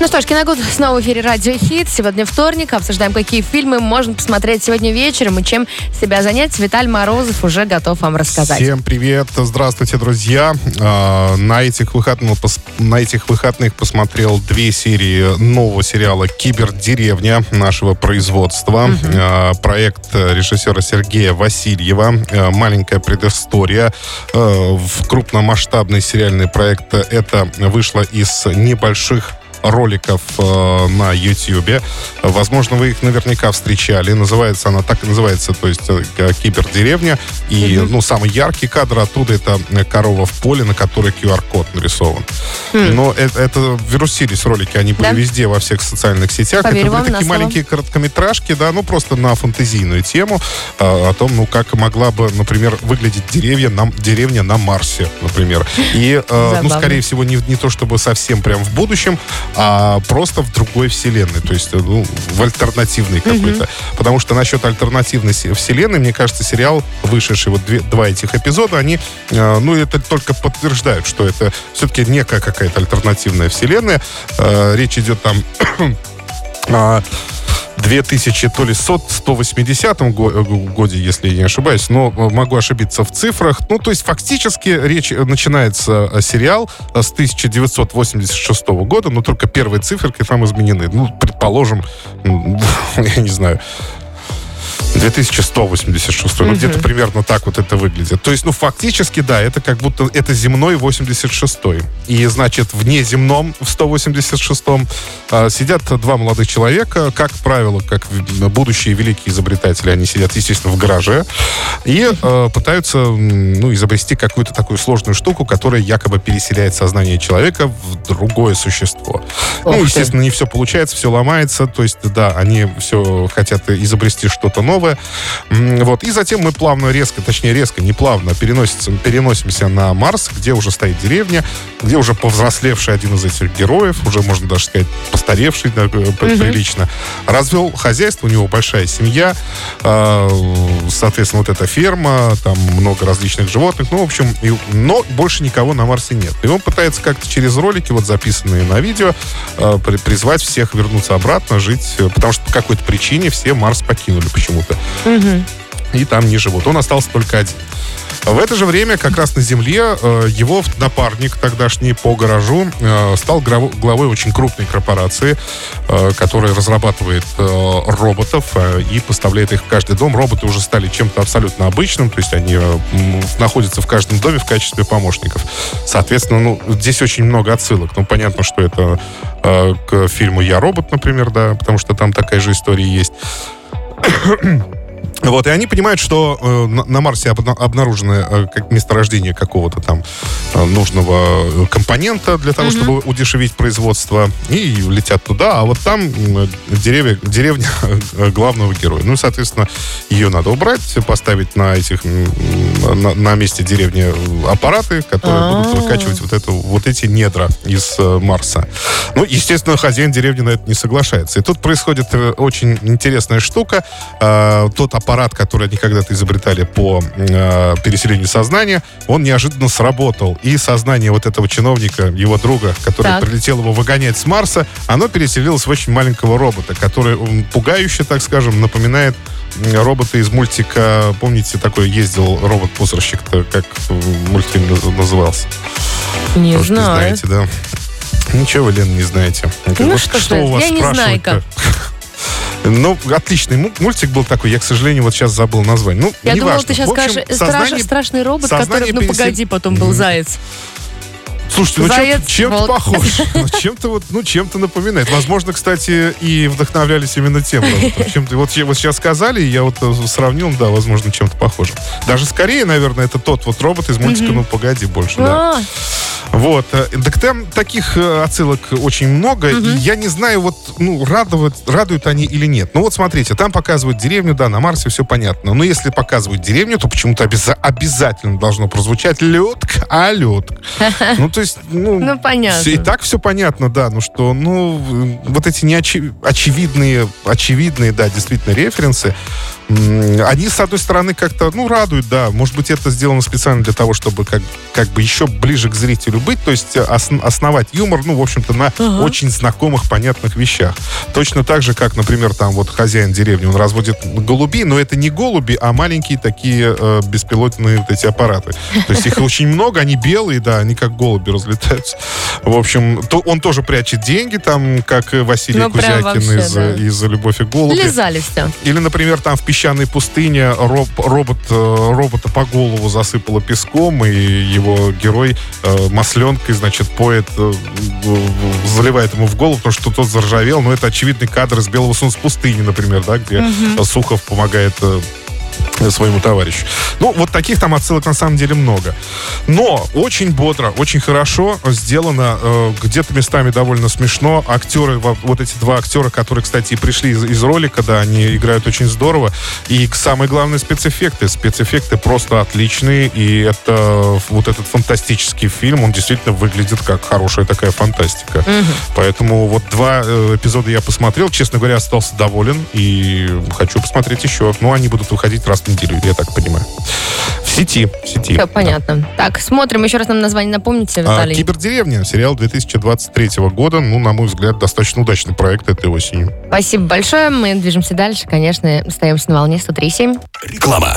Ну что ж, Киногуд снова в эфире Радио Хит. Сегодня вторник. Обсуждаем, какие фильмы можно посмотреть сегодня вечером и чем себя занять. Виталь Морозов уже готов вам рассказать. Всем привет. Здравствуйте, друзья. А, на этих выходных, на этих выходных посмотрел две серии нового сериала «Кибердеревня» нашего производства. Угу. Проект режиссера Сергея Васильева. А, маленькая предыстория. В крупномасштабный сериальный проект это вышло из небольших роликов э, на YouTube. Возможно, вы их наверняка встречали. Называется она так и называется, то есть э, кибердеревня. И, mm-hmm. ну, самый яркий кадр оттуда это корова в поле, на которой QR-код нарисован. Mm. Но это, это вирусились ролики, они были да? везде, во всех социальных сетях. Поверь это были такие маленькие короткометражки, да, ну, просто на фантазийную тему э, о том, ну, как могла бы, например, выглядеть деревья на, деревня на Марсе, например. И, э, ну, скорее всего, не, не то чтобы совсем прям в будущем, а просто в другой вселенной, то есть ну, в альтернативной какой-то. Mm-hmm. Потому что насчет альтернативной вселенной, мне кажется, сериал, вышедший вот две, два этих эпизода, они, э, ну, это только подтверждают, что это все-таки некая какая-то альтернативная вселенная. Э, речь идет там 2000, то ли 180 э, годе, если я не ошибаюсь, но э, могу ошибиться в цифрах. Ну, то есть фактически речь э, начинается сериал с 1986 года, но только первые циферки там изменены. Ну, предположим, я не знаю, 2186. Угу. Ну, где-то примерно так вот это выглядит. То есть, ну, фактически, да, это как будто это земной 86-й. И, значит, в неземном, в 186-м, э, сидят два молодых человека, как правило, как будущие великие изобретатели, они сидят, естественно, в гараже и э, пытаются, ну, изобрести какую-то такую сложную штуку, которая якобы переселяет сознание человека в другое существо. Ох ну, естественно, ты. не все получается, все ломается. То есть, да, они все хотят изобрести что-то новое, вот. И затем мы плавно, резко, точнее резко, не плавно переносимся, переносимся на Марс, где уже стоит деревня, где уже повзрослевший один из этих героев, уже можно даже сказать постаревший да, mm-hmm. прилично, развел хозяйство, у него большая семья, э, соответственно, вот эта ферма, там много различных животных, ну, в общем, и, но больше никого на Марсе нет. И он пытается как-то через ролики, вот записанные на видео, э, призвать всех вернуться обратно, жить, потому что по какой-то причине все Марс покинули почему-то. Угу. И там не живут. Он остался только один. В это же время, как раз на Земле, э, его напарник тогдашний по гаражу э, стал главой очень крупной корпорации, э, которая разрабатывает роботов и поставляет их в каждый дом. Роботы уже стали чем-то абсолютно обычным, то есть они находятся в каждом доме в качестве помощников. Соответственно, ну, здесь очень много отсылок. Ну, понятно, что это к фильму «Я робот», например, да, потому что там такая же история есть. Вот, и они понимают, что э, на, на Марсе обна- обнаружено э, как месторождение какого-то там э, нужного компонента для того, mm-hmm. чтобы удешевить производство, и летят туда, а вот там э, деревья, деревня э, главного героя. Ну, соответственно, ее надо убрать, поставить на этих на, на месте деревни аппараты, которые А-а-а. будут выкачивать вот, эту, вот эти недра из э, Марса. Ну, естественно, хозяин деревни на это не соглашается. И тут происходит э, очень интересная штука. Э, тот аппарат аппарат, который они когда-то изобретали по э, переселению сознания, он неожиданно сработал. И сознание вот этого чиновника, его друга, который так. прилетел его выгонять с Марса, оно переселилось в очень маленького робота, который пугающе, так скажем, напоминает робота из мультика, помните, такой ездил робот-пусорщик-то, как мультфильм назывался? Не Может, знаю. Не знаете, да? Ничего Лен, не знаете. Ну вот что, что у вас я не знаю как. Ну, отличный мультик был такой. Я, к сожалению, вот сейчас забыл название. Ну, Я думала, важно. ты сейчас общем, скажешь сознание, страшный робот, который, ну, пересел... погоди, потом был заяц. Слушайте, ну чем-то, чем-то похож. Ну, чем-то вот, ну, чем-то напоминает. Возможно, кстати, и вдохновлялись именно тем роботом. Чем-то, вот, вот сейчас сказали, я вот э, сравнил, да, возможно, чем-то похожим. Даже скорее, наверное, это тот вот робот из мультика «Ну, погоди» больше, да. Вот. Э, так там таких э, отсылок очень много. Угу. И я не знаю, вот, ну, радуют, радуют они или нет. Ну вот смотрите, там показывают деревню, да, на Марсе все понятно. Но если показывают деревню, то почему-то обяза- обязательно должно прозвучать лед, а лед. Ну, то есть, ну... Ну, понятно. И так все понятно, да. Ну что, ну, вот эти неочевидные, очевидные, да, действительно, референсы, они, с одной стороны, как-то, ну, радуют, да. Может быть, это сделано специально для того, чтобы как, как бы еще ближе к зрителю быть, то есть ос- основать юмор, ну, в общем-то, на uh-huh. очень знакомых, понятных вещах. Точно так же, как, например, там вот хозяин деревни, он разводит голубей, но это не голуби, а маленькие такие э, беспилотные вот эти аппараты. То есть их очень много, они белые, да, они как голуби разлетаются. В общем, то он тоже прячет деньги, там, как Василий ну, Кузякин вообще, из, да. из «Любовь и голуби». Лизали все. Или, например, там в песчаной пустыне роб, робот, э, робота по голову засыпало песком, и его герой э, масленкой, значит, поет, э, заливает ему в голову, потому что тот заржавел. Но это очевидный кадр из «Белого солнца пустыни», например, да, где угу. Сухов помогает э, своему товарищу. Ну, вот таких там отсылок на самом деле много. Но очень бодро, очень хорошо сделано, э, где-то местами довольно смешно. Актеры, вот эти два актера, которые, кстати, и пришли из, из ролика, да, они играют очень здорово. И самое главное, спецэффекты. Спецэффекты просто отличные, и это вот этот фантастический фильм, он действительно выглядит как хорошая такая фантастика. Угу. Поэтому вот два э, эпизода я посмотрел, честно говоря, остался доволен, и хочу посмотреть еще. Ну, они будут выходить раз в неделю, я так понимаю. В сети. В сети. Все понятно. Да. Так, смотрим. Еще раз нам название напомните, а, Виталий. А, Кибердеревня. Сериал 2023 года. Ну, на мой взгляд, достаточно удачный проект этой осенью. Спасибо большое. Мы движемся дальше. Конечно, остаемся на волне 103.7. Реклама.